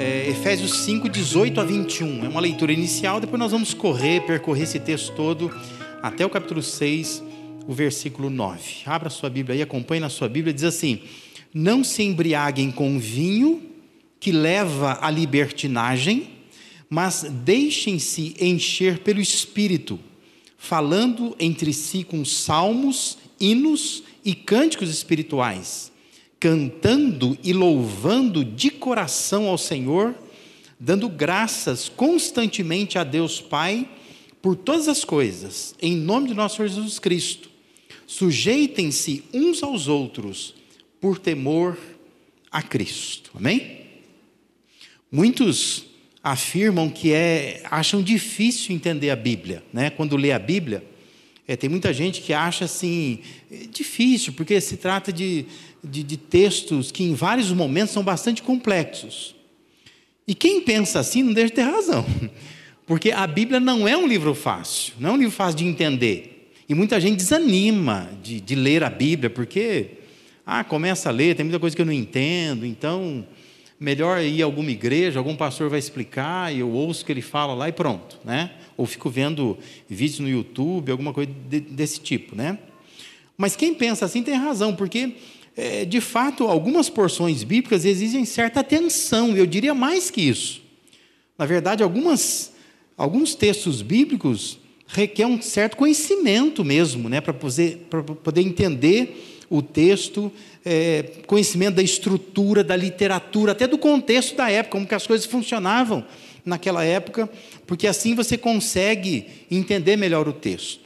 é, Efésios 5, 18 a 21. É uma leitura inicial, depois nós vamos correr, percorrer esse texto todo até o capítulo 6, o versículo 9. Abra sua Bíblia aí, acompanhe na sua Bíblia, diz assim: Não se embriaguem com vinho que leva à libertinagem, mas deixem-se encher pelo Espírito, falando entre si com salmos, hinos e cânticos espirituais, cantando e louvando de coração ao Senhor, dando graças constantemente a Deus Pai por todas as coisas, em nome de nosso Senhor Jesus Cristo. Sujeitem-se uns aos outros por temor a Cristo. Amém? Muitos afirmam que é, acham difícil entender a Bíblia, né? Quando lê a Bíblia, é, tem muita gente que acha assim difícil, porque se trata de, de, de textos que em vários momentos são bastante complexos. E quem pensa assim não deixa de ter razão, porque a Bíblia não é um livro fácil, não é um livro fácil de entender. E muita gente desanima de, de ler a Bíblia, porque ah, começa a ler, tem muita coisa que eu não entendo, então melhor ir a alguma igreja, algum pastor vai explicar, e eu ouço o que ele fala lá e pronto, né? Ou fico vendo vídeos no YouTube, alguma coisa de, desse tipo, né? Mas quem pensa assim tem razão, porque é, de fato algumas porções bíblicas exigem certa atenção, eu diria mais que isso. Na verdade, algumas, alguns textos bíblicos requerem um certo conhecimento mesmo, né, para poder, poder entender o texto, é, conhecimento da estrutura, da literatura, até do contexto da época, como que as coisas funcionavam naquela época, porque assim você consegue entender melhor o texto.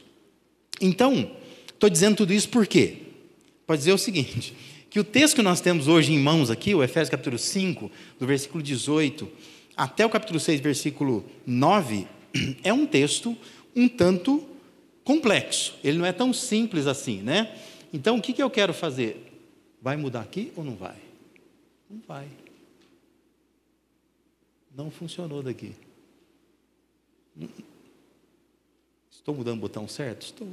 Então, estou dizendo tudo isso por quê? Pode dizer o seguinte, que o texto que nós temos hoje em mãos aqui, o Efésios capítulo 5, do versículo 18 até o capítulo 6, versículo 9, é um texto um tanto complexo. Ele não é tão simples assim, né? Então, o que, que eu quero fazer? Vai mudar aqui ou não vai? Não vai. Não funcionou daqui. Estou mudando o botão certo? Estou.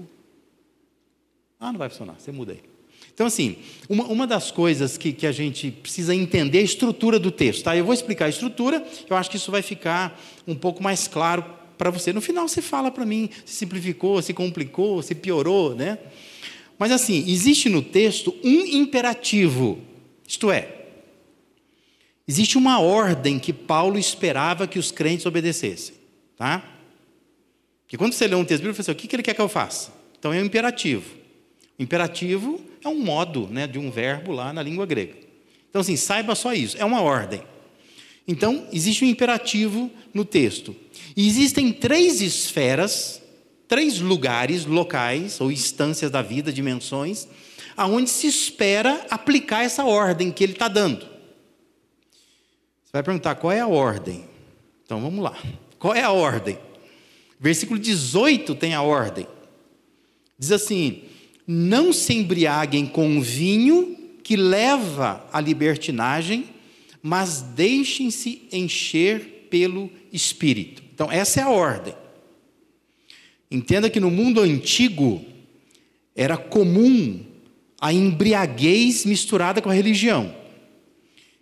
Ah, não vai funcionar, você muda aí. Então, assim, uma, uma das coisas que, que a gente precisa entender é a estrutura do texto. Tá? Eu vou explicar a estrutura, eu acho que isso vai ficar um pouco mais claro para você. No final, você fala para mim se simplificou, se complicou, se piorou, né? Mas assim, existe no texto um imperativo, isto é, existe uma ordem que Paulo esperava que os crentes obedecessem, tá? Que quando você lê um texto bíblico, você fala assim, o que ele quer que eu faça? Então é um imperativo. Imperativo é um modo né, de um verbo lá na língua grega. Então, assim, saiba só isso, é uma ordem. Então, existe um imperativo no texto. E existem três esferas três lugares, locais ou instâncias da vida, dimensões, aonde se espera aplicar essa ordem que ele está dando. Você vai perguntar qual é a ordem? Então vamos lá. Qual é a ordem? Versículo 18 tem a ordem. Diz assim: Não se embriaguem com vinho que leva à libertinagem, mas deixem-se encher pelo Espírito. Então, essa é a ordem. Entenda que no mundo antigo era comum a embriaguez misturada com a religião.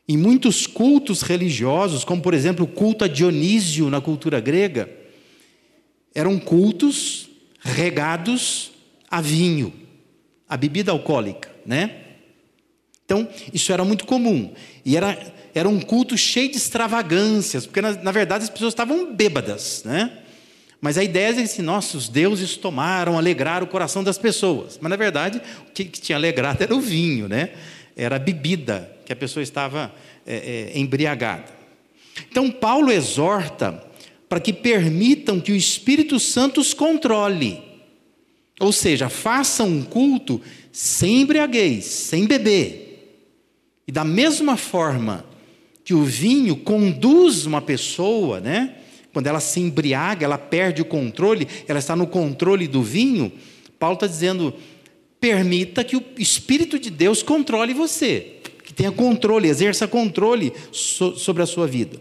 Em muitos cultos religiosos, como por exemplo o culto a Dionísio na cultura grega, eram cultos regados a vinho, a bebida alcoólica, né? Então, isso era muito comum. E era, era um culto cheio de extravagâncias, porque na, na verdade as pessoas estavam bêbadas, né? Mas a ideia é que assim, nossos deuses tomaram, alegraram o coração das pessoas. Mas na verdade, o que, tinha alegrado era o vinho, né? Era a bebida que a pessoa estava é, é, embriagada. Então Paulo exorta para que permitam que o Espírito Santo os controle. Ou seja, façam um culto sem embriaguez, sem beber. E da mesma forma que o vinho conduz uma pessoa, né? Quando ela se embriaga, ela perde o controle, ela está no controle do vinho. Paulo está dizendo: permita que o Espírito de Deus controle você, que tenha controle, exerça controle so, sobre a sua vida.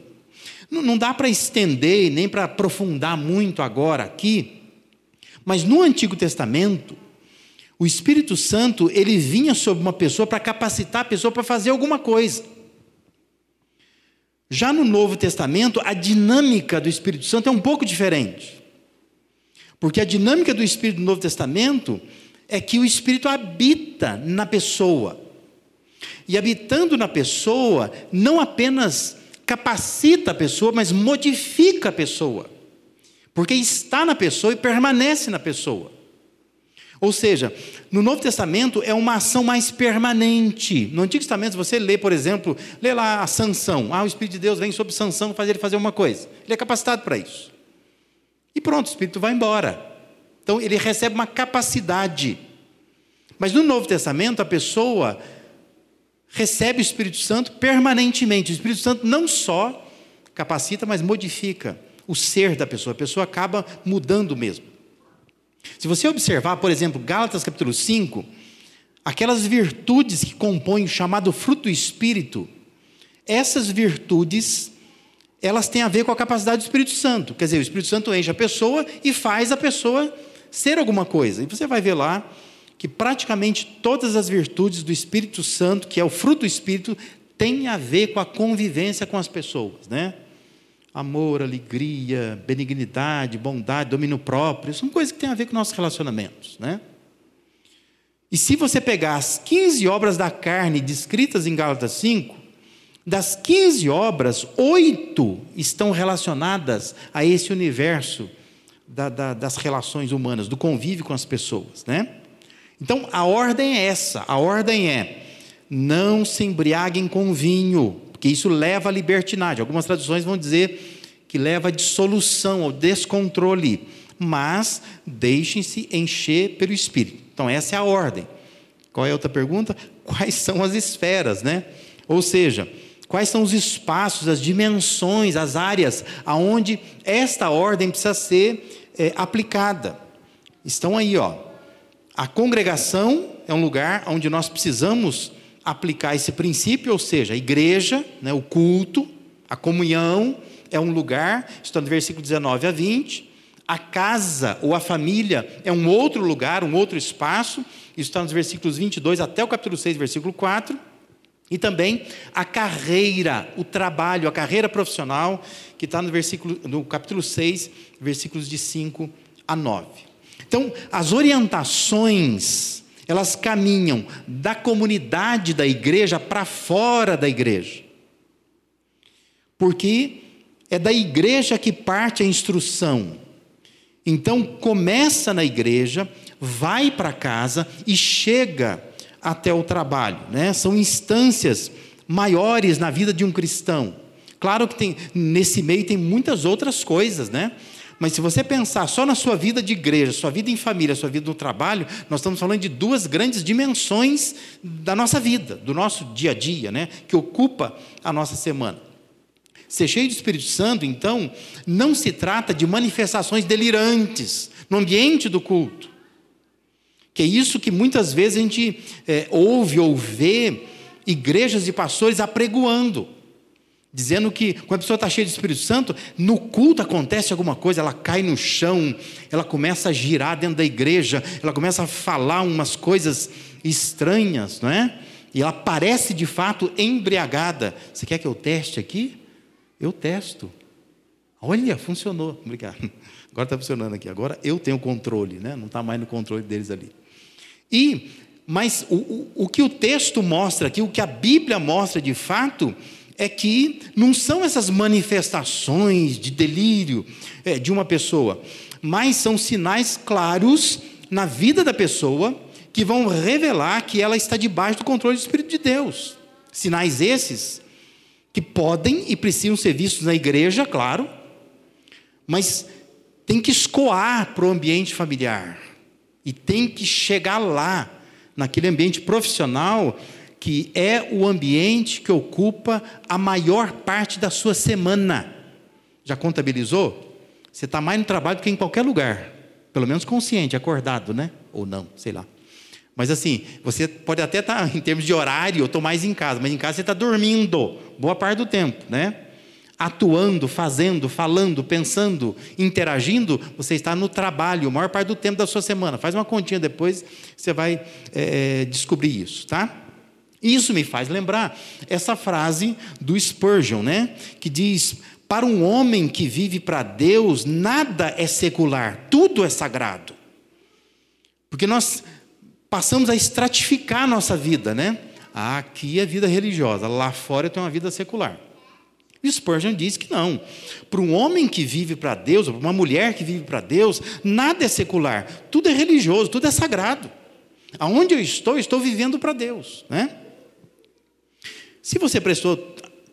Não, não dá para estender nem para aprofundar muito agora aqui, mas no Antigo Testamento, o Espírito Santo ele vinha sobre uma pessoa para capacitar a pessoa para fazer alguma coisa. Já no Novo Testamento, a dinâmica do Espírito Santo é um pouco diferente. Porque a dinâmica do Espírito do Novo Testamento é que o Espírito habita na pessoa. E habitando na pessoa, não apenas capacita a pessoa, mas modifica a pessoa. Porque está na pessoa e permanece na pessoa. Ou seja, no Novo Testamento é uma ação mais permanente. No Antigo Testamento, você lê, por exemplo, lê lá a sanção. Ah, o Espírito de Deus vem sobre sanção fazer ele fazer uma coisa. Ele é capacitado para isso. E pronto, o Espírito vai embora. Então ele recebe uma capacidade. Mas no Novo Testamento, a pessoa recebe o Espírito Santo permanentemente. O Espírito Santo não só capacita, mas modifica o ser da pessoa. A pessoa acaba mudando mesmo. Se você observar, por exemplo, Gálatas capítulo 5, aquelas virtudes que compõem o chamado fruto do Espírito, essas virtudes, elas têm a ver com a capacidade do Espírito Santo. Quer dizer, o Espírito Santo enche a pessoa e faz a pessoa ser alguma coisa. E você vai ver lá que praticamente todas as virtudes do Espírito Santo, que é o fruto do Espírito, têm a ver com a convivência com as pessoas, né? Amor, alegria, benignidade, bondade, domínio próprio, são coisas que têm a ver com nossos relacionamentos, né? E se você pegar as 15 obras da carne descritas em Gálatas 5, das 15 obras, oito estão relacionadas a esse universo da, da, das relações humanas, do convívio com as pessoas, né? Então a ordem é essa: a ordem é não se embriaguem com vinho, porque isso leva à libertinagem. Algumas traduções vão dizer que leva à dissolução, ao descontrole, mas deixem-se encher pelo Espírito. Então essa é a ordem. Qual é a outra pergunta? Quais são as esferas, né? Ou seja, quais são os espaços, as dimensões, as áreas aonde esta ordem precisa ser é, aplicada? Estão aí, ó. A congregação é um lugar onde nós precisamos aplicar esse princípio, ou seja, a igreja, né, o culto, a comunhão é um lugar, está no versículo 19 a 20. A casa ou a família é um outro lugar, um outro espaço, isso está nos versículos 22 até o capítulo 6, versículo 4. E também a carreira, o trabalho, a carreira profissional, que está no, versículo, no capítulo 6, versículos de 5 a 9. Então, as orientações, elas caminham da comunidade da igreja para fora da igreja. Porque é da igreja que parte a instrução. Então, começa na igreja, vai para casa e chega até o trabalho. Né? São instâncias maiores na vida de um cristão. Claro que tem, nesse meio tem muitas outras coisas, né? Mas se você pensar só na sua vida de igreja, sua vida em família, sua vida no trabalho, nós estamos falando de duas grandes dimensões da nossa vida, do nosso dia a dia, né? que ocupa a nossa semana. Ser cheio do Espírito Santo, então, não se trata de manifestações delirantes no ambiente do culto. Que é isso que muitas vezes a gente é, ouve ou vê igrejas e pastores apregoando. Dizendo que quando a pessoa está cheia de Espírito Santo, no culto acontece alguma coisa, ela cai no chão, ela começa a girar dentro da igreja, ela começa a falar umas coisas estranhas, não é? E ela parece de fato embriagada. Você quer que eu teste aqui? Eu testo. Olha, funcionou. Obrigado. Agora está funcionando aqui. Agora eu tenho controle, né? não está mais no controle deles ali. E, mas o, o, o que o texto mostra aqui, o que a Bíblia mostra de fato, é que não são essas manifestações de delírio é, de uma pessoa, mas são sinais claros na vida da pessoa que vão revelar que ela está debaixo do controle do Espírito de Deus. Sinais esses que podem e precisam ser vistos na igreja, claro, mas tem que escoar para o ambiente familiar e tem que chegar lá, naquele ambiente profissional que é o ambiente que ocupa a maior parte da sua semana. Já contabilizou? Você está mais no trabalho que em qualquer lugar. Pelo menos consciente, acordado, né? Ou não, sei lá. Mas assim, você pode até estar, tá, em termos de horário, eu estou mais em casa, mas em casa você está dormindo, boa parte do tempo, né? Atuando, fazendo, falando, pensando, interagindo, você está no trabalho, a maior parte do tempo da sua semana. Faz uma continha depois, você vai é, descobrir isso, tá? Isso me faz lembrar essa frase do Spurgeon, né? Que diz: Para um homem que vive para Deus, nada é secular, tudo é sagrado. Porque nós passamos a estratificar a nossa vida, né? Aqui é vida religiosa, lá fora eu tenho uma vida secular. E Spurgeon diz que não. Para um homem que vive para Deus, ou para uma mulher que vive para Deus, nada é secular, tudo é religioso, tudo é sagrado. Aonde eu estou, estou vivendo para Deus, né? Se você prestou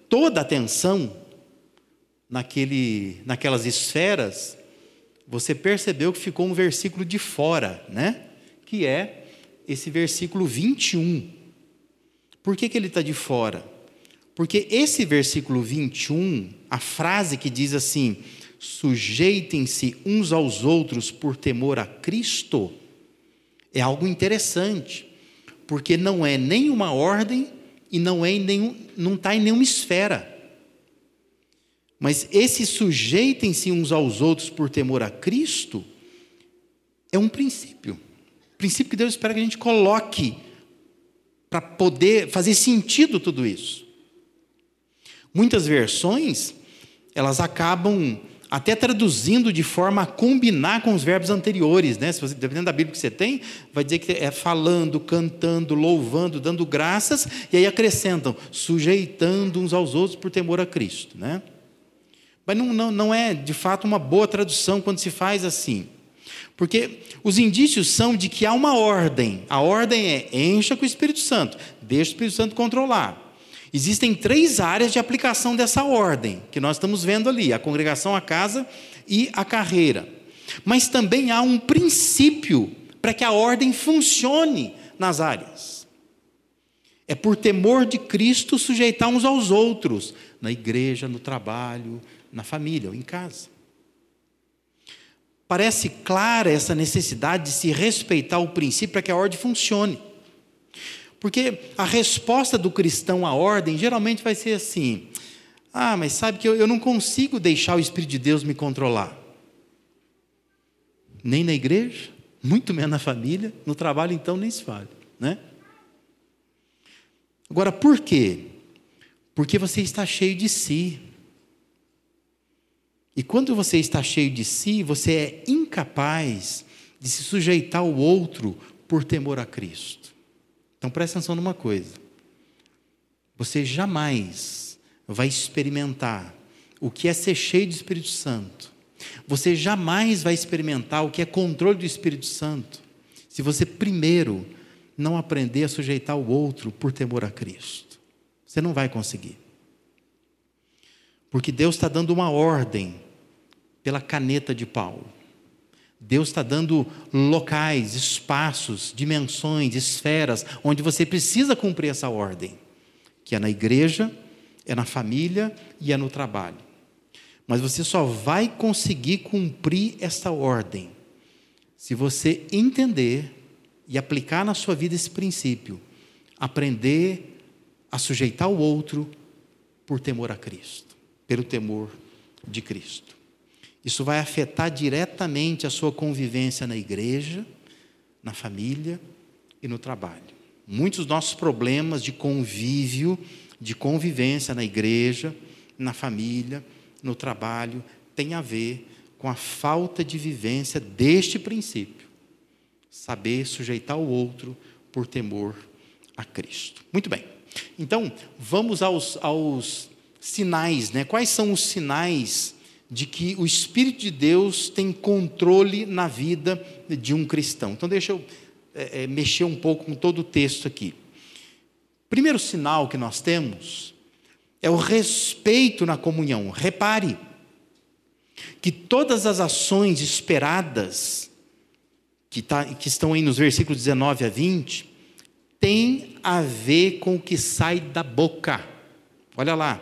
toda atenção naquele, naquelas esferas, você percebeu que ficou um versículo de fora, né? Que é esse versículo 21. Por que, que ele está de fora? Porque esse versículo 21, a frase que diz assim: sujeitem-se uns aos outros por temor a Cristo, é algo interessante, porque não é nenhuma ordem e não é em nenhum, não está em nenhuma esfera. Mas esse sujeitem-se uns aos outros por temor a Cristo é um princípio. Princípio que Deus espera que a gente coloque para poder fazer sentido tudo isso. Muitas versões, elas acabam até traduzindo de forma a combinar com os verbos anteriores, né? Se você, dependendo da Bíblia que você tem, vai dizer que é falando, cantando, louvando, dando graças, e aí acrescentam, sujeitando uns aos outros por temor a Cristo, né? Mas não, não, não é de fato uma boa tradução quando se faz assim. Porque os indícios são de que há uma ordem. A ordem é encha com o Espírito Santo, deixa o Espírito Santo controlar. Existem três áreas de aplicação dessa ordem, que nós estamos vendo ali: a congregação, a casa e a carreira. Mas também há um princípio para que a ordem funcione nas áreas. É por temor de Cristo sujeitar uns aos outros, na igreja, no trabalho, na família ou em casa. Parece clara essa necessidade de se respeitar o princípio para que a ordem funcione. Porque a resposta do cristão à ordem geralmente vai ser assim: ah, mas sabe que eu, eu não consigo deixar o Espírito de Deus me controlar. Nem na igreja, muito menos na família, no trabalho então nem se fala, né? Agora, por quê? Porque você está cheio de si. E quando você está cheio de si, você é incapaz de se sujeitar ao outro por temor a Cristo. Então preste atenção numa coisa. Você jamais vai experimentar o que é ser cheio do Espírito Santo. Você jamais vai experimentar o que é controle do Espírito Santo se você primeiro não aprender a sujeitar o outro por temor a Cristo. Você não vai conseguir. Porque Deus está dando uma ordem pela caneta de Paulo. Deus está dando locais, espaços, dimensões, esferas, onde você precisa cumprir essa ordem, que é na igreja, é na família e é no trabalho. Mas você só vai conseguir cumprir essa ordem se você entender e aplicar na sua vida esse princípio, aprender a sujeitar o outro por temor a Cristo, pelo temor de Cristo. Isso vai afetar diretamente a sua convivência na igreja, na família e no trabalho. Muitos dos nossos problemas de convívio, de convivência na igreja, na família, no trabalho, têm a ver com a falta de vivência deste princípio. Saber sujeitar o outro por temor a Cristo. Muito bem. Então, vamos aos, aos sinais, né? Quais são os sinais de que o Espírito de Deus tem controle na vida de um cristão. Então, deixa eu é, é, mexer um pouco com todo o texto aqui. Primeiro sinal que nós temos é o respeito na comunhão. Repare que todas as ações esperadas, que, tá, que estão aí nos versículos 19 a 20, têm a ver com o que sai da boca. Olha lá.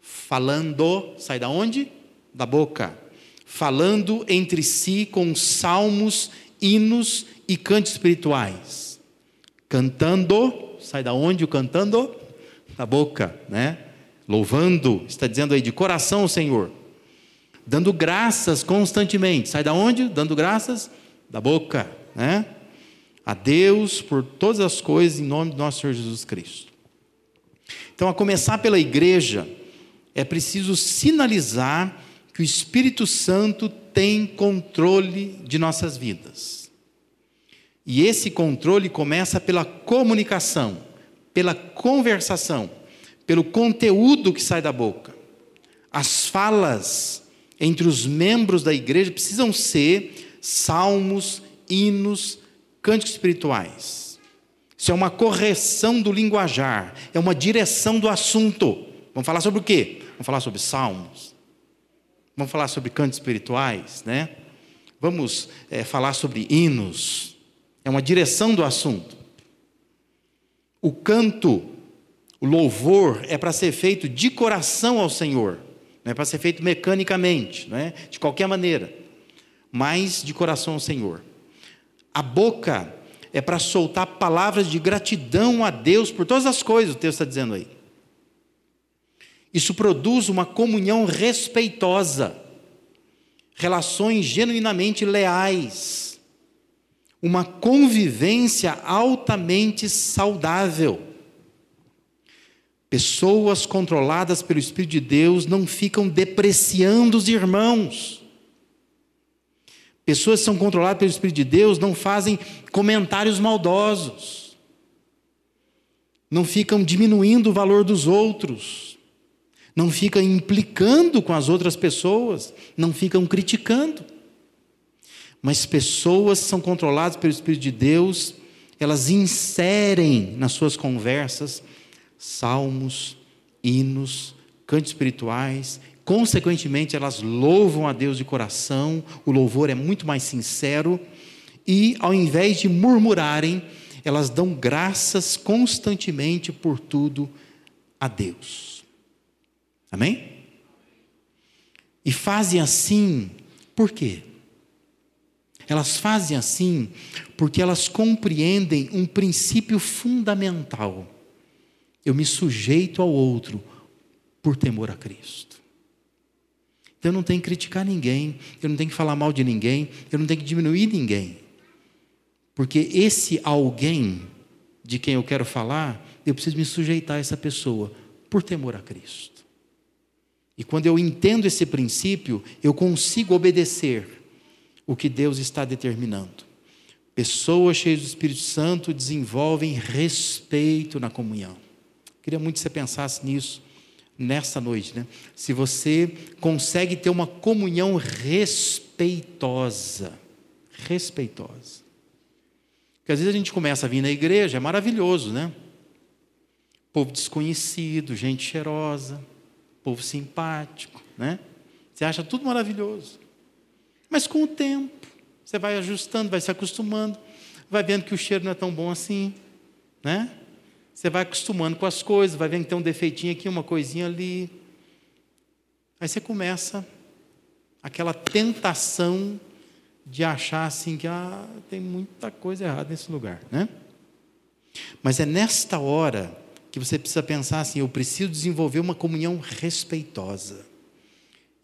Falando, sai da onde? Da boca, falando entre si com salmos, hinos e cantos espirituais. Cantando, sai da onde o cantando? Da boca, né? Louvando, está dizendo aí de coração o Senhor. Dando graças constantemente. Sai da onde? Dando graças da boca, né? a Deus por todas as coisas em nome do nosso Senhor Jesus Cristo. Então, a começar pela igreja, é preciso sinalizar que o Espírito Santo tem controle de nossas vidas. E esse controle começa pela comunicação, pela conversação, pelo conteúdo que sai da boca. As falas entre os membros da igreja precisam ser salmos, hinos, cânticos espirituais. Isso é uma correção do linguajar, é uma direção do assunto. Vamos falar sobre o quê? Vamos falar sobre salmos. Vamos falar sobre cantos espirituais, né? Vamos é, falar sobre hinos. É uma direção do assunto. O canto, o louvor é para ser feito de coração ao Senhor. Não é para ser feito mecanicamente, não é? de qualquer maneira, mas de coração ao Senhor. A boca é para soltar palavras de gratidão a Deus por todas as coisas, o texto está dizendo aí. Isso produz uma comunhão respeitosa, relações genuinamente leais, uma convivência altamente saudável. Pessoas controladas pelo Espírito de Deus não ficam depreciando os irmãos. Pessoas que são controladas pelo Espírito de Deus não fazem comentários maldosos, não ficam diminuindo o valor dos outros, não ficam implicando com as outras pessoas, não ficam criticando. Mas pessoas são controladas pelo Espírito de Deus, elas inserem nas suas conversas salmos, hinos, cantos espirituais, Consequentemente, elas louvam a Deus de coração, o louvor é muito mais sincero, e ao invés de murmurarem, elas dão graças constantemente por tudo a Deus. Amém? E fazem assim, por quê? Elas fazem assim porque elas compreendem um princípio fundamental. Eu me sujeito ao outro por temor a Cristo. Então eu não tenho que criticar ninguém, eu não tenho que falar mal de ninguém, eu não tenho que diminuir ninguém. Porque esse alguém de quem eu quero falar, eu preciso me sujeitar a essa pessoa por temor a Cristo. E quando eu entendo esse princípio, eu consigo obedecer o que Deus está determinando. Pessoas cheias do Espírito Santo desenvolvem respeito na comunhão. Queria muito que você pensasse nisso nessa noite, né? Se você consegue ter uma comunhão respeitosa, respeitosa. Porque às vezes a gente começa a vir na igreja, é maravilhoso, né? Povo desconhecido, gente cheirosa, povo simpático, né? Você acha tudo maravilhoso. Mas com o tempo, você vai ajustando, vai se acostumando, vai vendo que o cheiro não é tão bom assim, né? Você vai acostumando com as coisas, vai vendo que tem um defeitinho aqui, uma coisinha ali. Aí você começa aquela tentação de achar assim que ah, tem muita coisa errada nesse lugar, né? Mas é nesta hora que você precisa pensar assim: eu preciso desenvolver uma comunhão respeitosa.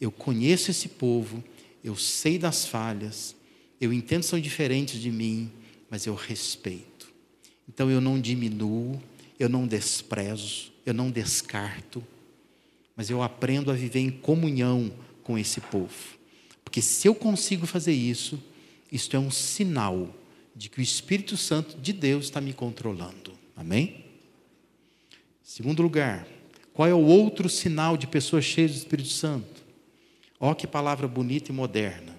Eu conheço esse povo, eu sei das falhas, eu entendo que são diferentes de mim, mas eu respeito. Então eu não diminuo, eu não desprezo, eu não descarto, mas eu aprendo a viver em comunhão com esse povo. Porque se eu consigo fazer isso, isto é um sinal de que o Espírito Santo de Deus está me controlando. Amém? Segundo lugar, qual é o outro sinal de pessoas cheias do Espírito Santo? Ó, que palavra bonita e moderna.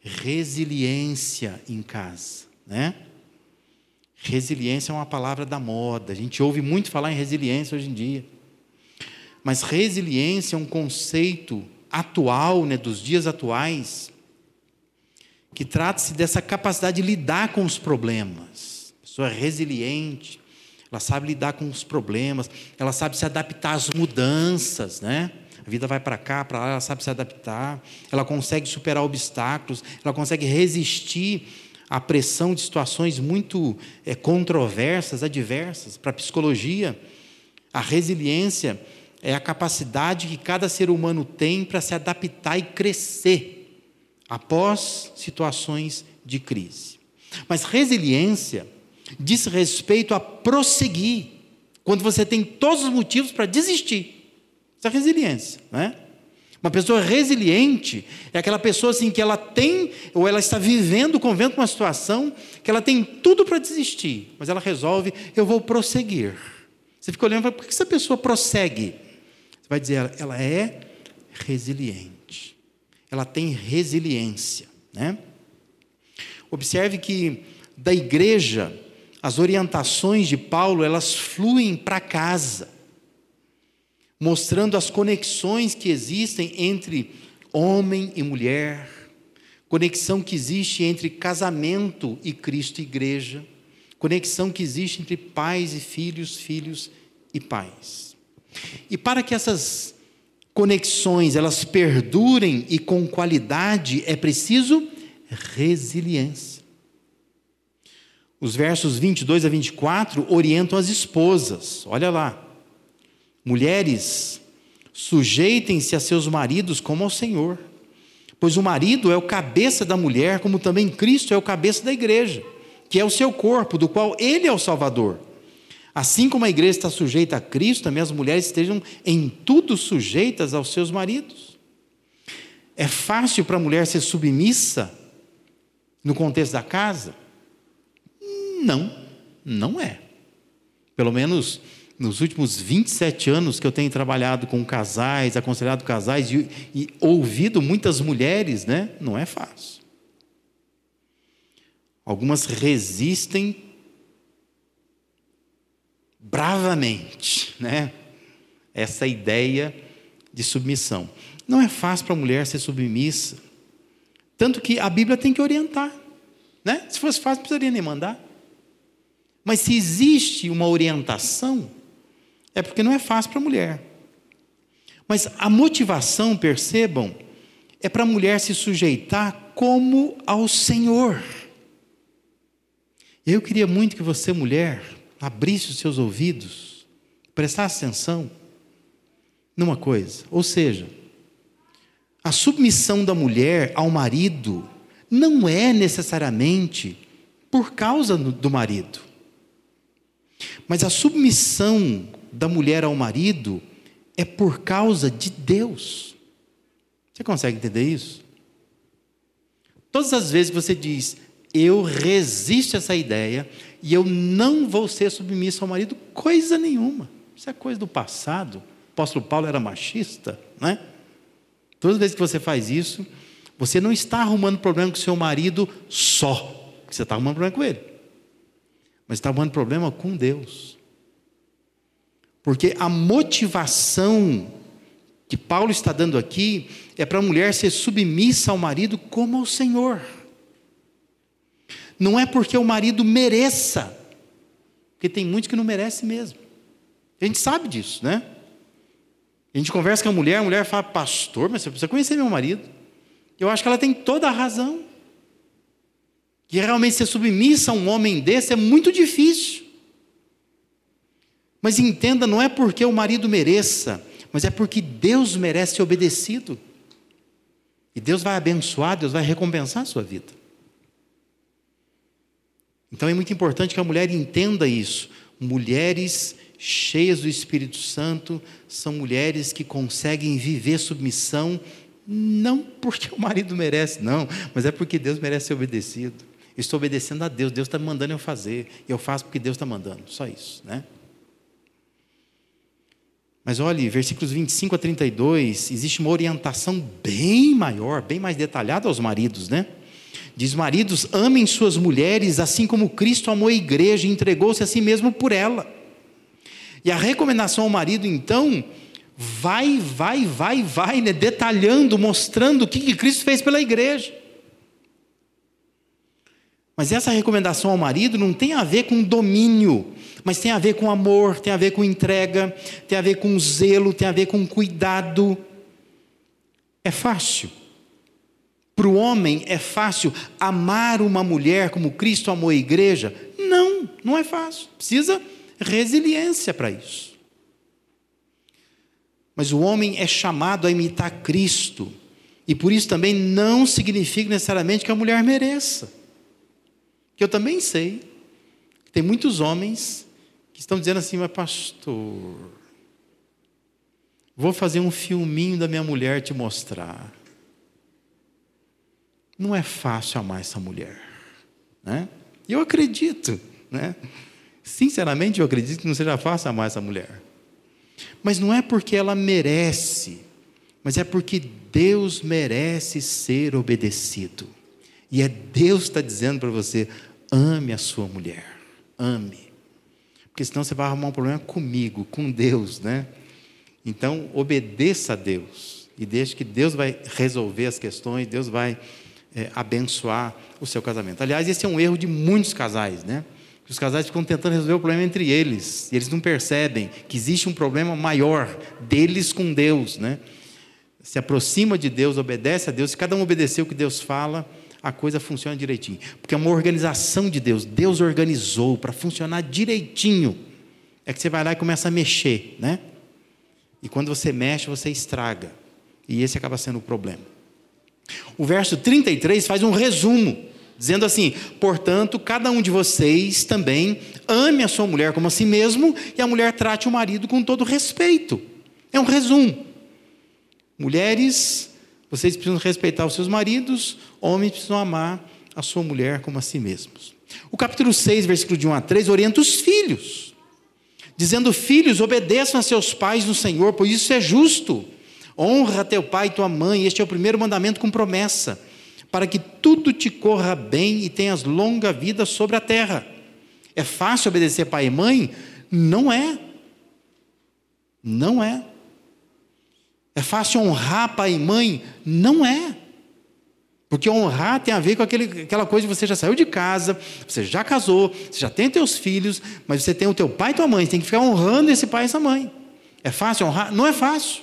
Resiliência em casa, né? Resiliência é uma palavra da moda. A gente ouve muito falar em resiliência hoje em dia. Mas resiliência é um conceito atual, né, dos dias atuais, que trata-se dessa capacidade de lidar com os problemas. Pessoa é resiliente, ela sabe lidar com os problemas, ela sabe se adaptar às mudanças, né? A vida vai para cá, para lá, ela sabe se adaptar, ela consegue superar obstáculos, ela consegue resistir a pressão de situações muito é, controversas, adversas. Para a psicologia, a resiliência é a capacidade que cada ser humano tem para se adaptar e crescer após situações de crise. Mas resiliência diz respeito a prosseguir, quando você tem todos os motivos para desistir. Isso é resiliência, né? Uma pessoa resiliente é aquela pessoa assim que ela tem, ou ela está vivendo, convivendo com uma situação que ela tem tudo para desistir, mas ela resolve, eu vou prosseguir. Você fica olhando, por que essa pessoa prossegue? Você vai dizer, ela é resiliente. Ela tem resiliência, né? Observe que da igreja, as orientações de Paulo, elas fluem para casa mostrando as conexões que existem entre homem e mulher, conexão que existe entre casamento e Cristo e igreja, conexão que existe entre pais e filhos, filhos e pais. E para que essas conexões elas perdurem e com qualidade, é preciso resiliência. Os versos 22 a 24 orientam as esposas. Olha lá. Mulheres, sujeitem-se a seus maridos como ao Senhor, pois o marido é o cabeça da mulher, como também Cristo é o cabeça da igreja, que é o seu corpo, do qual ele é o Salvador. Assim como a igreja está sujeita a Cristo, também as mulheres estejam em tudo sujeitas aos seus maridos. É fácil para a mulher ser submissa no contexto da casa? Não, não é. Pelo menos nos últimos 27 anos que eu tenho trabalhado com casais, aconselhado casais e, e ouvido muitas mulheres, né? Não é fácil. Algumas resistem bravamente, né? Essa ideia de submissão. Não é fácil para a mulher ser submissa. Tanto que a Bíblia tem que orientar. Né? Se fosse fácil, não precisaria nem mandar. Mas se existe uma orientação, é porque não é fácil para a mulher. Mas a motivação, percebam, é para a mulher se sujeitar como ao Senhor. Eu queria muito que você, mulher, abrisse os seus ouvidos, prestasse atenção numa coisa. Ou seja, a submissão da mulher ao marido não é necessariamente por causa do marido. Mas a submissão da mulher ao marido é por causa de Deus. Você consegue entender isso? Todas as vezes que você diz, eu resisto a essa ideia e eu não vou ser submisso ao marido, coisa nenhuma. Isso é coisa do passado. O apóstolo Paulo era machista, né? Todas as vezes que você faz isso, você não está arrumando problema com seu marido só, você está arrumando problema com ele, mas está arrumando problema com Deus. Porque a motivação que Paulo está dando aqui é para a mulher ser submissa ao marido como ao Senhor. Não é porque o marido mereça, porque tem muitos que não merecem mesmo. A gente sabe disso, né? A gente conversa com a mulher, a mulher fala, pastor, mas você precisa conhecer meu marido. Eu acho que ela tem toda a razão. Que realmente ser submissa a um homem desse é muito difícil. Mas entenda, não é porque o marido mereça, mas é porque Deus merece ser obedecido. E Deus vai abençoar, Deus vai recompensar a sua vida. Então é muito importante que a mulher entenda isso. Mulheres cheias do Espírito Santo são mulheres que conseguem viver submissão, não porque o marido merece, não, mas é porque Deus merece ser obedecido. Estou obedecendo a Deus, Deus está mandando eu fazer, e eu faço porque Deus está mandando, só isso, né? Mas olhe, versículos 25 a 32, existe uma orientação bem maior, bem mais detalhada aos maridos, né? Diz: Maridos, amem suas mulheres assim como Cristo amou a igreja e entregou-se a si mesmo por ela. E a recomendação ao marido, então, vai, vai, vai, vai, né? detalhando, mostrando o que Cristo fez pela igreja. Mas essa recomendação ao marido não tem a ver com domínio, mas tem a ver com amor, tem a ver com entrega, tem a ver com zelo, tem a ver com cuidado. É fácil. Para o homem é fácil amar uma mulher como Cristo amou a igreja? Não, não é fácil. Precisa resiliência para isso. Mas o homem é chamado a imitar Cristo. E por isso também não significa necessariamente que a mulher mereça. Que eu também sei Tem muitos homens que estão dizendo assim, mas pastor, vou fazer um filminho da minha mulher te mostrar. Não é fácil amar essa mulher, né? Eu acredito, né? Sinceramente, eu acredito que não seja fácil amar essa mulher. Mas não é porque ela merece, mas é porque Deus merece ser obedecido. E é Deus que está dizendo para você: ame a sua mulher, ame. Porque senão você vai arrumar um problema comigo, com Deus, né? Então, obedeça a Deus e deixe que Deus vai resolver as questões, Deus vai é, abençoar o seu casamento. Aliás, esse é um erro de muitos casais, né? Os casais ficam tentando resolver o problema entre eles, e eles não percebem que existe um problema maior deles com Deus, né? Se aproxima de Deus, obedece a Deus, se cada um obedecer o que Deus fala, a coisa funciona direitinho. Porque é uma organização de Deus. Deus organizou para funcionar direitinho. É que você vai lá e começa a mexer, né? E quando você mexe, você estraga. E esse acaba sendo o problema. O verso 33 faz um resumo, dizendo assim: portanto, cada um de vocês também ame a sua mulher como a si mesmo, e a mulher trate o marido com todo respeito. É um resumo. Mulheres, vocês precisam respeitar os seus maridos, homens precisam amar a sua mulher como a si mesmos. O capítulo 6, versículo de 1 a 3, orienta os filhos, dizendo: Filhos, obedeçam a seus pais no Senhor, pois isso é justo. Honra teu pai e tua mãe, este é o primeiro mandamento com promessa, para que tudo te corra bem e tenhas longa vida sobre a terra. É fácil obedecer pai e mãe? Não é. Não é. É fácil honrar pai e mãe? Não é. Porque honrar tem a ver com aquele, aquela coisa de você já saiu de casa, você já casou, você já tem teus filhos, mas você tem o teu pai e tua mãe, você tem que ficar honrando esse pai e essa mãe. É fácil honrar? Não é fácil.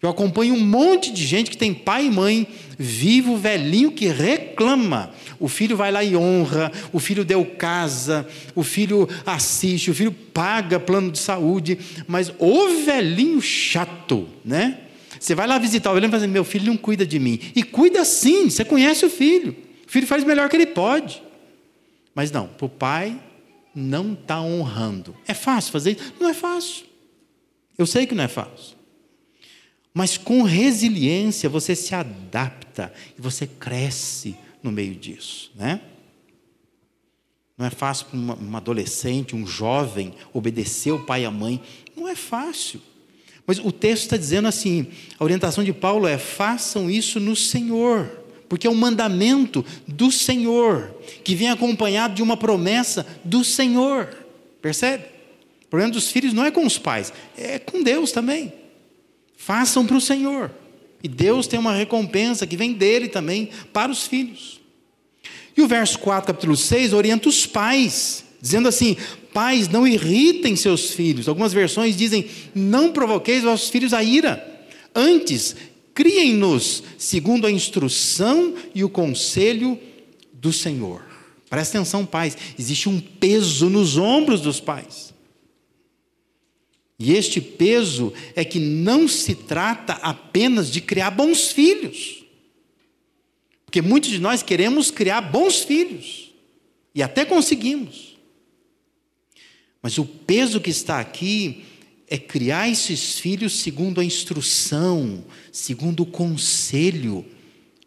Eu acompanho um monte de gente que tem pai e mãe vivo, velhinho, que reclama. O filho vai lá e honra, o filho deu casa, o filho assiste, o filho paga plano de saúde, mas o velhinho chato, né? Você vai lá visitar o velhinho e fala assim, meu filho não cuida de mim. E cuida sim, você conhece o filho. O filho faz o melhor que ele pode. Mas não, para o pai não está honrando. É fácil fazer isso? Não é fácil. Eu sei que não é fácil. Mas com resiliência você se adapta e você cresce no meio disso, né? Não é fácil para uma adolescente, um jovem, obedecer o pai e a mãe. Não é fácil. Mas o texto está dizendo assim: a orientação de Paulo é: façam isso no Senhor, porque é um mandamento do Senhor, que vem acompanhado de uma promessa do Senhor. Percebe? O problema dos filhos não é com os pais, é com Deus também. Façam para o Senhor. E Deus tem uma recompensa que vem dele também para os filhos. E o verso 4, capítulo 6, orienta os pais, dizendo assim: Pais, não irritem seus filhos. Algumas versões dizem: Não provoqueis vossos filhos a ira. Antes, criem-nos segundo a instrução e o conselho do Senhor. Presta atenção, pais. Existe um peso nos ombros dos pais. E este peso é que não se trata apenas de criar bons filhos. Porque muitos de nós queremos criar bons filhos. E até conseguimos. Mas o peso que está aqui é criar esses filhos segundo a instrução, segundo o conselho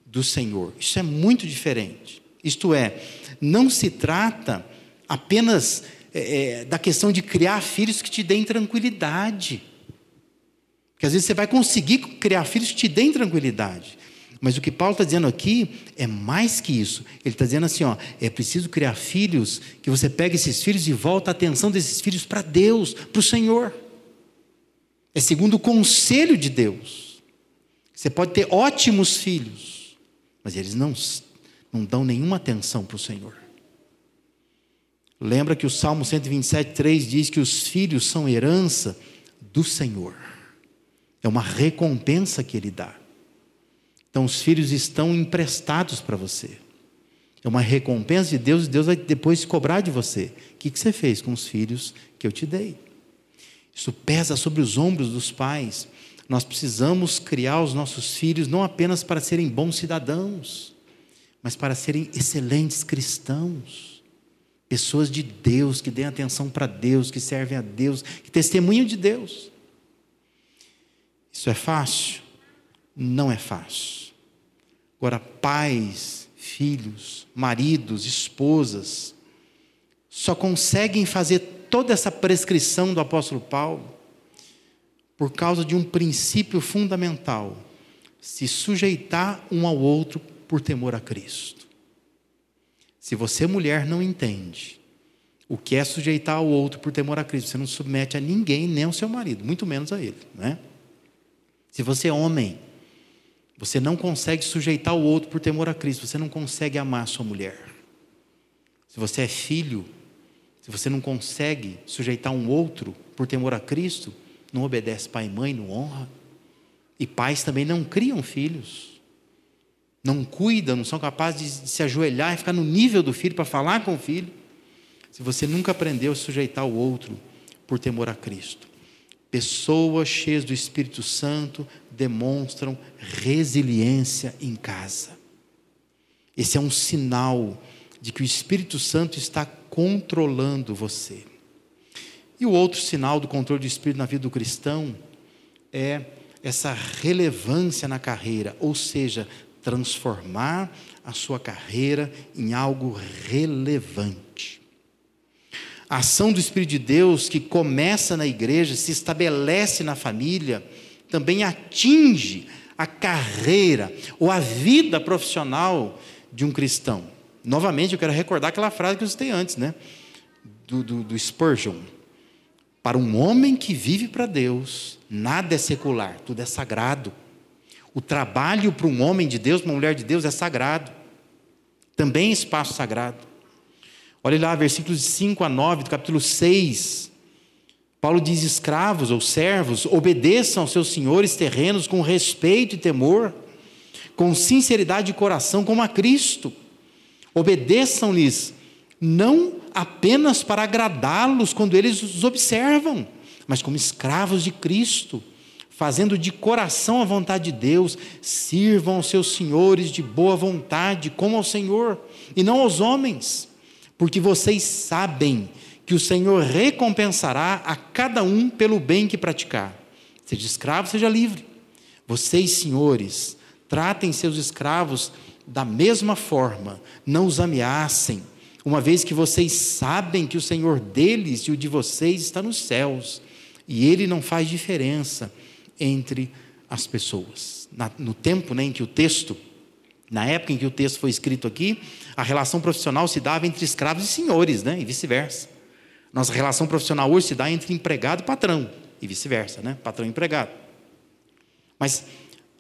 do Senhor. Isso é muito diferente. Isto é, não se trata apenas é, é, da questão de criar filhos que te deem tranquilidade. Porque às vezes você vai conseguir criar filhos que te deem tranquilidade. Mas o que Paulo está dizendo aqui é mais que isso. Ele está dizendo assim: ó, é preciso criar filhos que você pegue esses filhos e volta a atenção desses filhos para Deus, para o Senhor. É segundo o conselho de Deus. Você pode ter ótimos filhos, mas eles não, não dão nenhuma atenção para o Senhor. Lembra que o Salmo 127, 3 diz que os filhos são herança do Senhor. É uma recompensa que Ele dá. Então, os filhos estão emprestados para você. É uma recompensa de Deus e Deus vai depois cobrar de você. O que você fez com os filhos que eu te dei? Isso pesa sobre os ombros dos pais. Nós precisamos criar os nossos filhos não apenas para serem bons cidadãos, mas para serem excelentes cristãos Pessoas de Deus, que dêem atenção para Deus, que servem a Deus, que testemunham de Deus. Isso é fácil? Não é fácil. Agora, pais, filhos, maridos, esposas, só conseguem fazer toda essa prescrição do apóstolo Paulo por causa de um princípio fundamental: se sujeitar um ao outro por temor a Cristo. Se você, mulher, não entende o que é sujeitar ao outro por temor a Cristo, você não submete a ninguém, nem ao seu marido, muito menos a ele. Né? Se você é homem, você não consegue sujeitar o outro por temor a Cristo, você não consegue amar sua mulher. Se você é filho, se você não consegue sujeitar um outro por temor a Cristo, não obedece pai e mãe, não honra. E pais também não criam filhos. Não cuidam, não são capazes de se ajoelhar e ficar no nível do filho para falar com o filho. Se você nunca aprendeu a sujeitar o outro por temor a Cristo. Pessoas cheias do Espírito Santo demonstram resiliência em casa. Esse é um sinal de que o Espírito Santo está controlando você. E o outro sinal do controle do Espírito na vida do cristão é essa relevância na carreira, ou seja, transformar a sua carreira em algo relevante. A ação do Espírito de Deus que começa na igreja, se estabelece na família, também atinge a carreira ou a vida profissional de um cristão. Novamente, eu quero recordar aquela frase que eu citei antes, né? Do, do, do Spurgeon. Para um homem que vive para Deus, nada é secular, tudo é sagrado. O trabalho para um homem de Deus, uma mulher de Deus, é sagrado. Também é espaço sagrado. Olha lá, versículos de 5 a 9 do capítulo 6. Paulo diz: escravos ou servos, obedeçam aos seus senhores terrenos com respeito e temor, com sinceridade de coração, como a Cristo Obedeçam-lhes, não apenas para agradá-los quando eles os observam, mas como escravos de Cristo, fazendo de coração a vontade de Deus, sirvam aos seus senhores de boa vontade, como ao Senhor, e não aos homens, porque vocês sabem que o Senhor recompensará a cada um pelo bem que praticar. Seja escravo, seja livre. Vocês, senhores, tratem seus escravos da mesma forma, não os ameacem, uma vez que vocês sabem que o Senhor deles e o de vocês está nos céus, e ele não faz diferença entre as pessoas. Na, no tempo né, em que o texto, na época em que o texto foi escrito aqui, a relação profissional se dava entre escravos e senhores, né, e vice-versa. Nossa relação profissional hoje se dá entre empregado e patrão, e vice-versa, né, patrão e empregado. Mas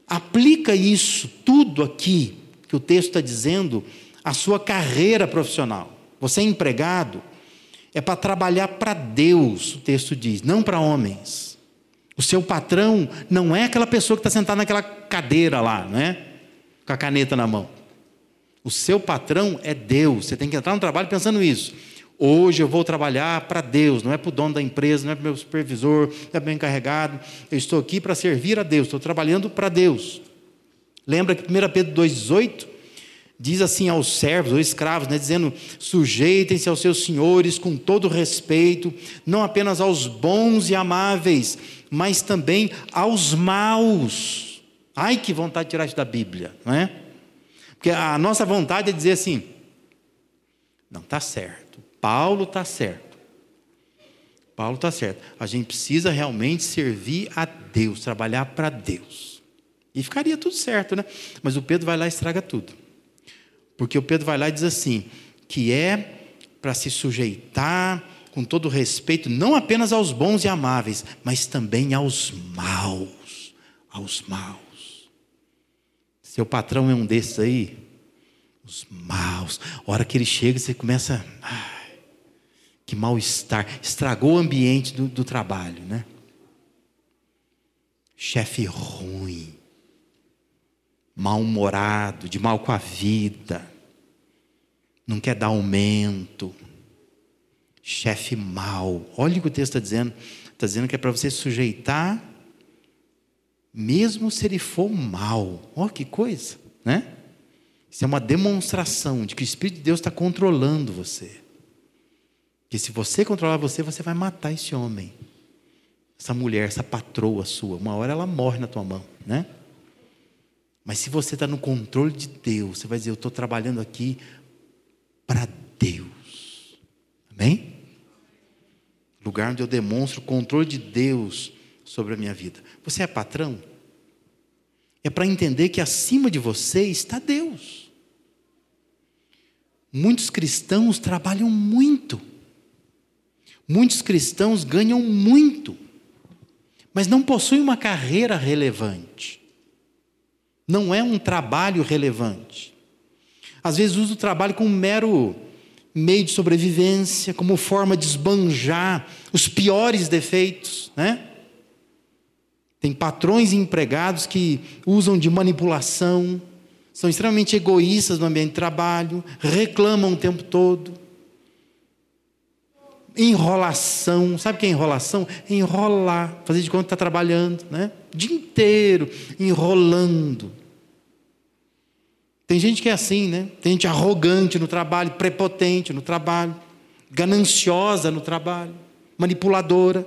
aplica isso tudo aqui que o texto está dizendo, a sua carreira profissional. Você é empregado, é para trabalhar para Deus, o texto diz, não para homens. O seu patrão não é aquela pessoa que está sentada naquela cadeira lá, né? Com a caneta na mão. O seu patrão é Deus. Você tem que entrar no trabalho pensando isso. Hoje eu vou trabalhar para Deus, não é para o dono da empresa, não é para o meu supervisor, não é para o meu encarregado. Eu estou aqui para servir a Deus, estou trabalhando para Deus. Lembra que 1 Pedro 2,18 diz assim aos servos ou escravos, né, dizendo: sujeitem-se aos seus senhores com todo respeito, não apenas aos bons e amáveis, mas também aos maus. Ai, que vontade de tirar isso da Bíblia, não é? Porque a nossa vontade é dizer assim: não, está certo, Paulo está certo. Paulo está certo. A gente precisa realmente servir a Deus, trabalhar para Deus. E ficaria tudo certo, né? Mas o Pedro vai lá e estraga tudo. Porque o Pedro vai lá e diz assim: que é para se sujeitar com todo respeito, não apenas aos bons e amáveis, mas também aos maus. Aos maus. Seu patrão é um desses aí? Os maus. A hora que ele chega, você começa. Ai, que mal-estar. Estragou o ambiente do, do trabalho, né? Chefe ruim mal-humorado, de mal com a vida, não quer dar aumento, chefe mal. Olha o que o texto está dizendo. Está dizendo que é para você sujeitar, mesmo se ele for mal. Olha que coisa, né? Isso é uma demonstração de que o Espírito de Deus está controlando você. Que se você controlar você, você vai matar esse homem, essa mulher, essa patroa sua. Uma hora ela morre na tua mão, né? Mas se você está no controle de Deus, você vai dizer: Eu estou trabalhando aqui para Deus. Amém? Lugar onde eu demonstro o controle de Deus sobre a minha vida. Você é patrão? É para entender que acima de você está Deus. Muitos cristãos trabalham muito. Muitos cristãos ganham muito, mas não possuem uma carreira relevante. Não é um trabalho relevante. Às vezes usa o trabalho como um mero meio de sobrevivência, como forma de esbanjar os piores defeitos, né? Tem patrões e empregados que usam de manipulação, são extremamente egoístas no ambiente de trabalho, reclamam o tempo todo. Enrolação, sabe o que é enrolação? Enrolar, fazer de conta que está trabalhando, né? O dia inteiro, enrolando. Tem gente que é assim, né? Tem gente arrogante no trabalho, prepotente no trabalho, gananciosa no trabalho, manipuladora.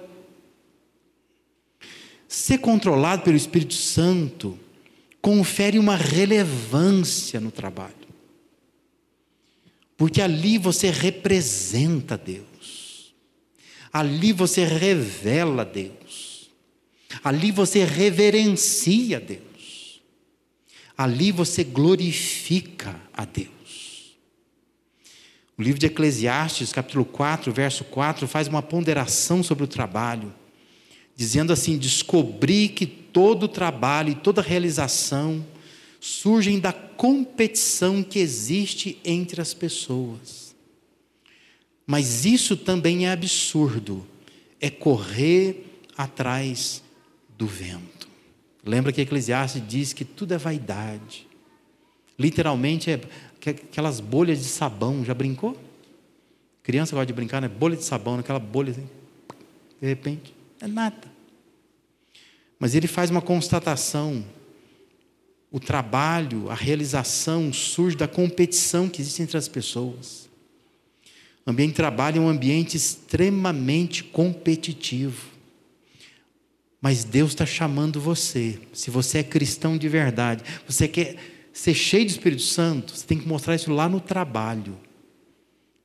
Ser controlado pelo Espírito Santo confere uma relevância no trabalho. Porque ali você representa Deus. Ali você revela Deus. Ali você reverencia Deus. Ali você glorifica a Deus. O livro de Eclesiastes, capítulo 4, verso 4, faz uma ponderação sobre o trabalho dizendo assim: descobri que todo trabalho e toda realização surgem da competição que existe entre as pessoas. Mas isso também é absurdo, é correr atrás do vento. Lembra que Eclesiastes diz que tudo é vaidade. Literalmente é aquelas bolhas de sabão, já brincou? Criança gosta de brincar, né? Bolha de sabão, aquela bolha assim, de repente, é nada. Mas ele faz uma constatação. O trabalho, a realização surge da competição que existe entre as pessoas. O ambiente de trabalho é um ambiente extremamente competitivo. Mas Deus está chamando você. Se você é cristão de verdade, você quer ser cheio do Espírito Santo, você tem que mostrar isso lá no trabalho.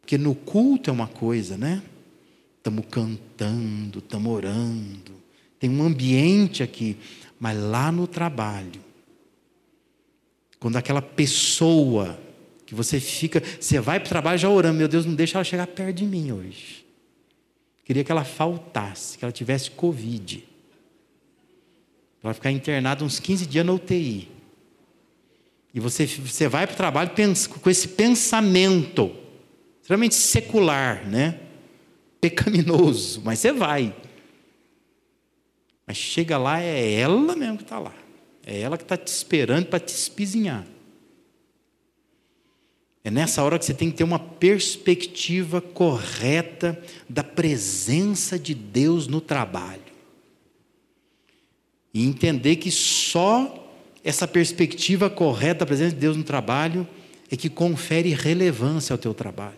Porque no culto é uma coisa, né? Estamos cantando, estamos orando, tem um ambiente aqui, mas lá no trabalho, quando aquela pessoa que você fica, você vai para o trabalho já orando, meu Deus, não deixa ela chegar perto de mim hoje. Queria que ela faltasse, que ela tivesse Covid. Para ficar internada uns 15 dias na UTI. E você, você vai para o trabalho com esse pensamento, extremamente secular, né? Pecaminoso, mas você vai. Mas chega lá, é ela mesmo que está lá. É ela que está te esperando para te espizinhar. É nessa hora que você tem que ter uma perspectiva correta da presença de Deus no trabalho. E entender que só essa perspectiva correta da presença de Deus no trabalho é que confere relevância ao teu trabalho.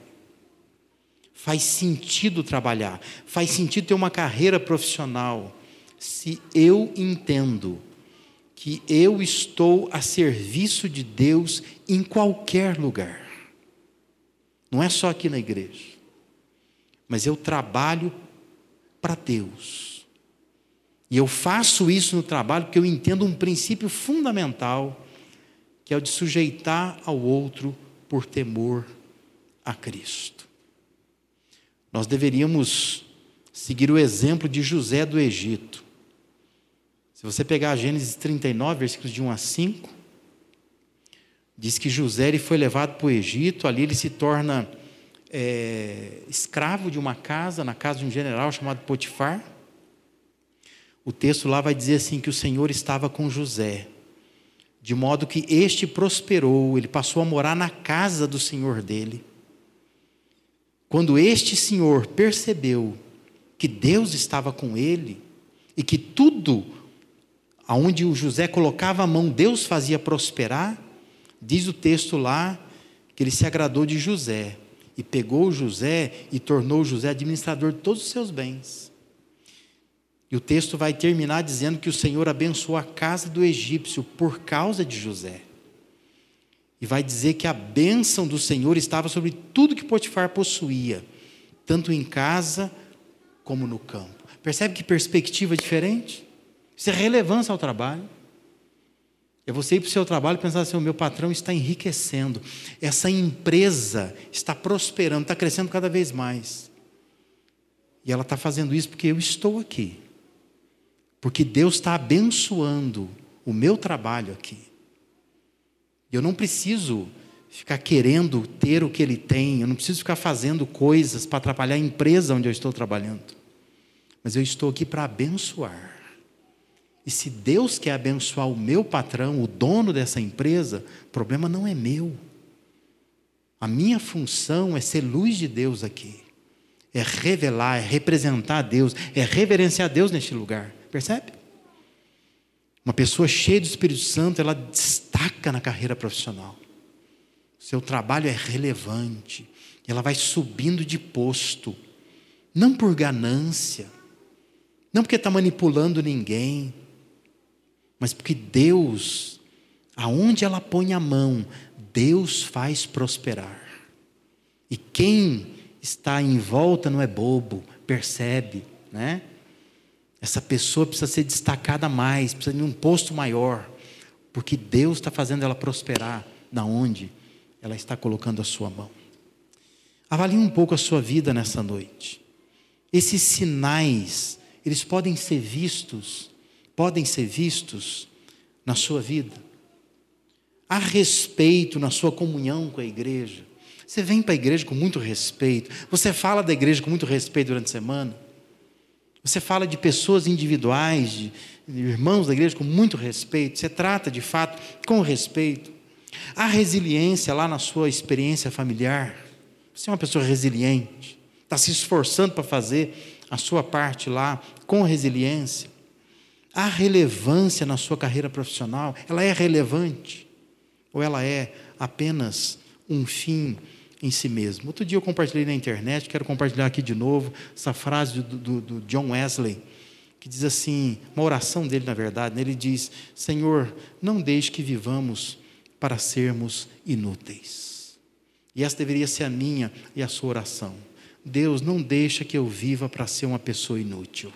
Faz sentido trabalhar, faz sentido ter uma carreira profissional se eu entendo que eu estou a serviço de Deus em qualquer lugar. Não é só aqui na igreja. Mas eu trabalho para Deus. E eu faço isso no trabalho porque eu entendo um princípio fundamental, que é o de sujeitar ao outro por temor a Cristo. Nós deveríamos seguir o exemplo de José do Egito. Se você pegar Gênesis 39, versículos de 1 a 5, diz que José ele foi levado para o Egito, ali ele se torna é, escravo de uma casa, na casa de um general chamado Potifar. O texto lá vai dizer assim: que o Senhor estava com José, de modo que este prosperou, ele passou a morar na casa do senhor dele. Quando este senhor percebeu que Deus estava com ele e que tudo aonde o José colocava a mão, Deus fazia prosperar. Diz o texto lá que ele se agradou de José e pegou José e tornou José administrador de todos os seus bens. E o texto vai terminar dizendo que o Senhor abençoou a casa do egípcio por causa de José. E vai dizer que a bênção do Senhor estava sobre tudo que Potifar possuía, tanto em casa como no campo. Percebe que perspectiva diferente? Isso é relevância ao trabalho. É você ir para o seu trabalho e pensar assim: o meu patrão está enriquecendo, essa empresa está prosperando, está crescendo cada vez mais. E ela está fazendo isso porque eu estou aqui. Porque Deus está abençoando o meu trabalho aqui. Eu não preciso ficar querendo ter o que ele tem, eu não preciso ficar fazendo coisas para atrapalhar a empresa onde eu estou trabalhando. Mas eu estou aqui para abençoar. E se Deus quer abençoar o meu patrão, o dono dessa empresa, o problema não é meu. A minha função é ser luz de Deus aqui. É revelar, é representar Deus, é reverenciar Deus neste lugar. Percebe? Uma pessoa cheia do Espírito Santo, ela destaca na carreira profissional. Seu trabalho é relevante. Ela vai subindo de posto. Não por ganância. Não porque está manipulando ninguém. Mas porque Deus, aonde ela põe a mão, Deus faz prosperar. E quem está em volta não é bobo, percebe, né? Essa pessoa precisa ser destacada mais, precisa de um posto maior, porque Deus está fazendo ela prosperar na onde ela está colocando a sua mão. Avalie um pouco a sua vida nessa noite. Esses sinais, eles podem ser vistos, podem ser vistos na sua vida. Há respeito na sua comunhão com a igreja. Você vem para a igreja com muito respeito. Você fala da igreja com muito respeito durante a semana. Você fala de pessoas individuais, de, irmãos da igreja com muito respeito. Você trata de fato com respeito. Há resiliência lá na sua experiência familiar. Você é uma pessoa resiliente, está se esforçando para fazer a sua parte lá com resiliência. Há relevância na sua carreira profissional? Ela é relevante? Ou ela é apenas um fim em si mesmo. Outro dia eu compartilhei na internet, quero compartilhar aqui de novo, essa frase do, do, do John Wesley, que diz assim: uma oração dele, na verdade, né? ele diz: Senhor, não deixe que vivamos para sermos inúteis. E essa deveria ser a minha e a sua oração. Deus, não deixa que eu viva para ser uma pessoa inútil.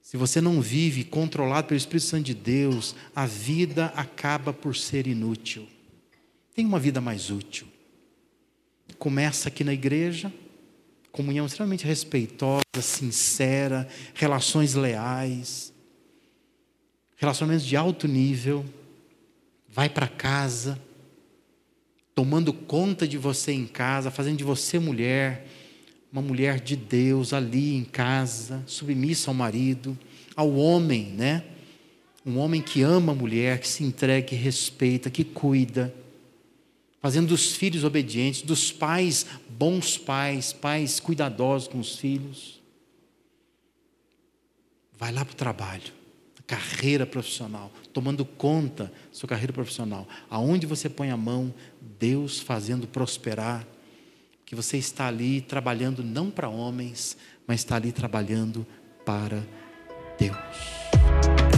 Se você não vive controlado pelo Espírito Santo de Deus, a vida acaba por ser inútil. Tenha uma vida mais útil. Começa aqui na igreja, comunhão extremamente respeitosa, sincera, relações leais, relacionamentos de alto nível. Vai para casa, tomando conta de você em casa, fazendo de você mulher, uma mulher de Deus ali em casa, submissa ao marido, ao homem, né? Um homem que ama a mulher, que se entrega, que respeita, que cuida fazendo dos filhos obedientes, dos pais bons pais, pais cuidadosos com os filhos. Vai lá para o trabalho, carreira profissional, tomando conta da sua carreira profissional. Aonde você põe a mão, Deus fazendo prosperar, que você está ali trabalhando não para homens, mas está ali trabalhando para Deus.